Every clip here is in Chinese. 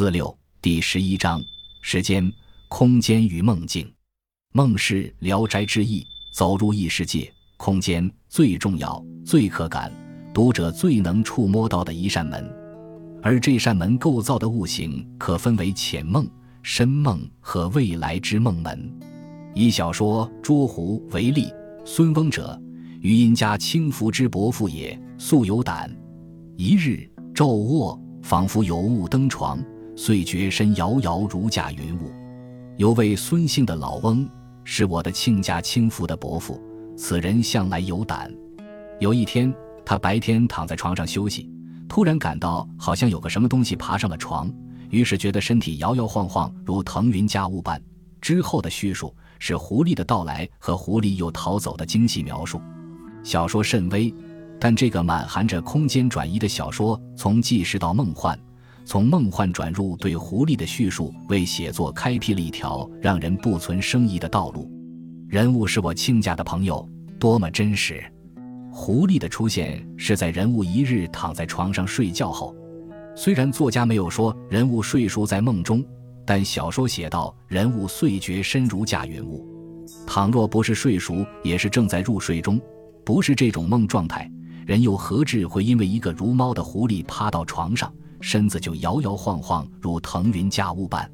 四六第十一章：时间、空间与梦境。梦是《聊斋志异》走入异世界、空间最重要、最可感、读者最能触摸到的一扇门，而这扇门构造的物形可分为浅梦、深梦和未来之梦门。以小说《捉狐》为例，孙翁者，余荫家轻浮之伯父也，素有胆。一日昼卧，仿佛有物登床。遂觉身摇摇如驾云雾。有位孙姓的老翁，是我的亲家亲父的伯父。此人向来有胆。有一天，他白天躺在床上休息，突然感到好像有个什么东西爬上了床，于是觉得身体摇摇晃晃，如腾云驾雾般。之后的叙述是狐狸的到来和狐狸又逃走的精细描述。小说甚微，但这个满含着空间转移的小说，从纪实到梦幻。从梦幻转入对狐狸的叙述，为写作开辟了一条让人不存生疑的道路。人物是我亲家的朋友，多么真实！狐狸的出现是在人物一日躺在床上睡觉后。虽然作家没有说人物睡熟在梦中，但小说写道人物遂觉身如驾云雾。倘若不是睡熟，也是正在入睡中，不是这种梦状态，人又何至会因为一个如猫的狐狸趴到床上？身子就摇摇晃晃，如腾云驾雾般。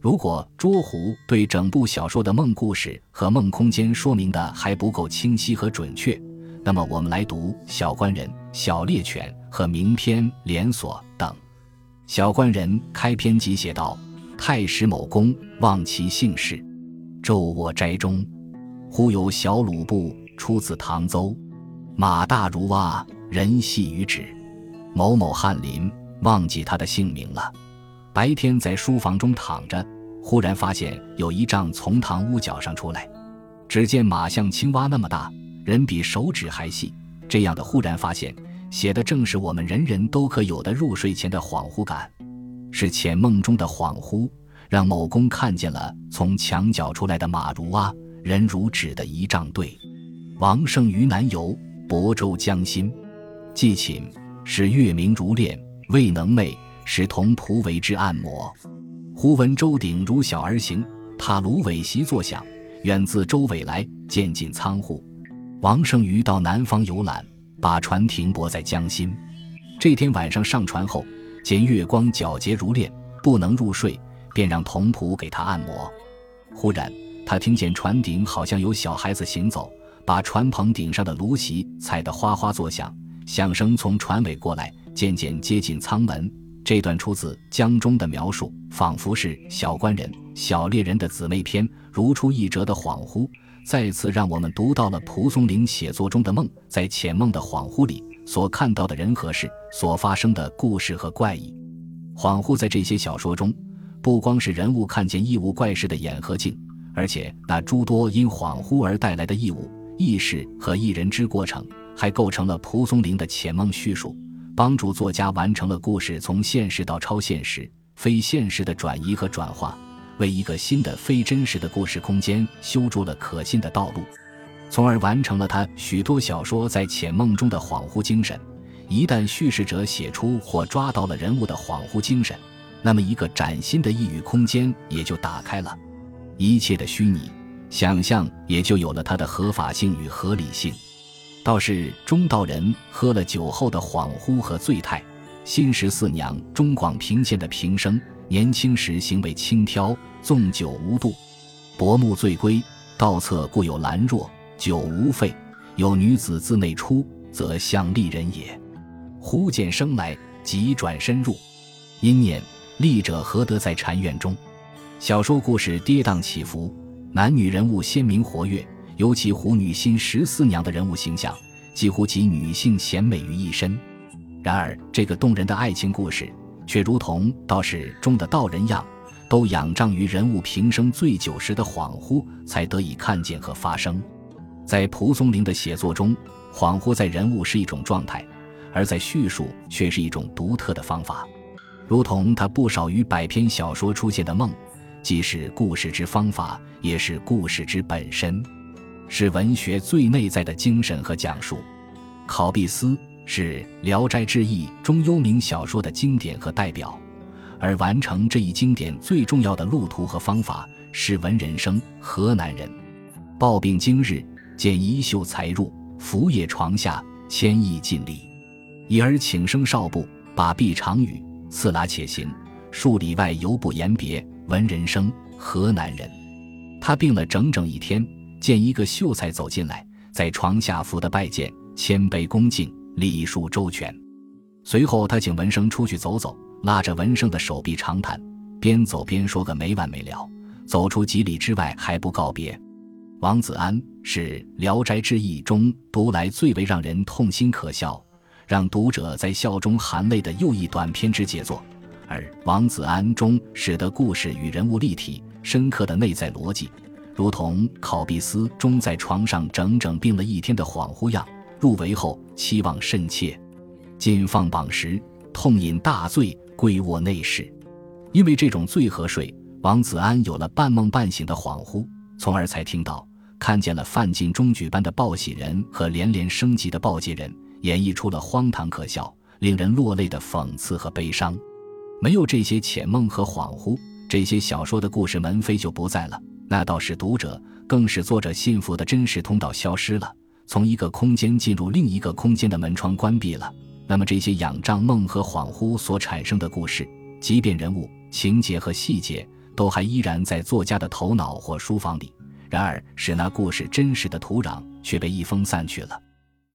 如果捉狐对整部小说的梦故事和梦空间说明的还不够清晰和准确，那么我们来读《小官人》《小猎犬》和名篇《连锁》等。《小官人》开篇即写道：“太史某公望其姓氏，昼卧斋中，忽有小鲁布出自唐邹，马大如蛙，人细于指。某某翰林。”忘记他的姓名了。白天在书房中躺着，忽然发现有一丈从堂屋角上出来。只见马像青蛙那么大，人比手指还细。这样的忽然发现，写的正是我们人人都可有的入睡前的恍惚感，是浅梦中的恍惚，让某公看见了从墙角出来的马如蛙，人如纸的仪仗队。王胜于南游，亳州江心，寄寝，使月明如练。未能寐，使同仆为之按摩。忽闻周鼎如小儿行，踏芦苇席作响，远自周尾来，渐近仓户。王胜瑜到南方游览，把船停泊在江心。这天晚上上船后，见月光皎洁如练，不能入睡，便让童仆给他按摩。忽然，他听见船顶好像有小孩子行走，把船棚顶上的芦席踩得哗哗作响，响声从船尾过来。渐渐接近舱门，这段出自江中的描述，仿佛是小官人、小猎人的姊妹篇，如出一辙的恍惚，再次让我们读到了蒲松龄写作中的梦，在浅梦的恍惚里所看到的人和事，所发生的故事和怪异。恍惚在这些小说中，不光是人物看见异物怪事的眼和镜，而且那诸多因恍惚而带来的异物、异事和异人之过程，还构成了蒲松龄的浅梦叙述。帮助作家完成了故事从现实到超现实、非现实的转移和转化，为一个新的非真实的故事空间修筑了可信的道路，从而完成了他许多小说在浅梦中的恍惚精神。一旦叙事者写出或抓到了人物的恍惚精神，那么一个崭新的异域空间也就打开了，一切的虚拟想象也就有了它的合法性与合理性。倒是中道人喝了酒后的恍惚和醉态，新十四娘中广平县的平生，年轻时行为轻佻，纵酒无度，薄暮醉归，道侧故有兰若，酒无废，有女子自内出，则向丽人也。忽见生来，即转身入，因念丽者何得在禅院中？小说故事跌宕起伏，男女人物鲜明活跃。尤其胡女新十四娘的人物形象，几乎集女性贤美于一身。然而，这个动人的爱情故事，却如同道士中的道人样，都仰仗于人物平生醉酒时的恍惚，才得以看见和发生。在蒲松龄的写作中，恍惚在人物是一种状态，而在叙述却是一种独特的方法。如同他不少于百篇小说出现的梦，既是故事之方法，也是故事之本身。是文学最内在的精神和讲述。考必斯是《聊斋志异》中幽冥小说的经典和代表，而完成这一经典最重要的路途和方法是文人生河南人。抱病经日，见衣袖才入，伏也床下，千亿尽力。已而请升少部，把臂长语，次拉且行。数里外犹不言别。文人生河南人。他病了整整一天，见一个秀才走进来，在床下伏的拜见，谦卑恭敬，礼数周全。随后他请文生出去走走，拉着文生的手臂长谈，边走边说个没完没了。走出几里之外还不告别。王子安是《聊斋志异》中读来最为让人痛心可笑。让读者在笑中含泪的又一短篇之杰作，而《王子安》中使得故事与人物立体、深刻的内在逻辑，如同考毕斯中在床上整整病了一天的恍惚样。入围后期望甚切，进放榜时痛饮大醉，归卧内室。因为这种醉和睡，王子安有了半梦半醒的恍惚，从而才听到、看见了范进中举般的报喜人和连连升级的报捷人。演绎出了荒唐可笑、令人落泪的讽刺和悲伤。没有这些浅梦和恍惚，这些小说的故事门扉就不在了。那倒是读者，更是作者信服的真实通道消失了。从一个空间进入另一个空间的门窗关闭了。那么这些仰仗梦和恍惚所产生的故事，即便人物、情节和细节都还依然在作家的头脑或书房里，然而使那故事真实的土壤却被一风散去了。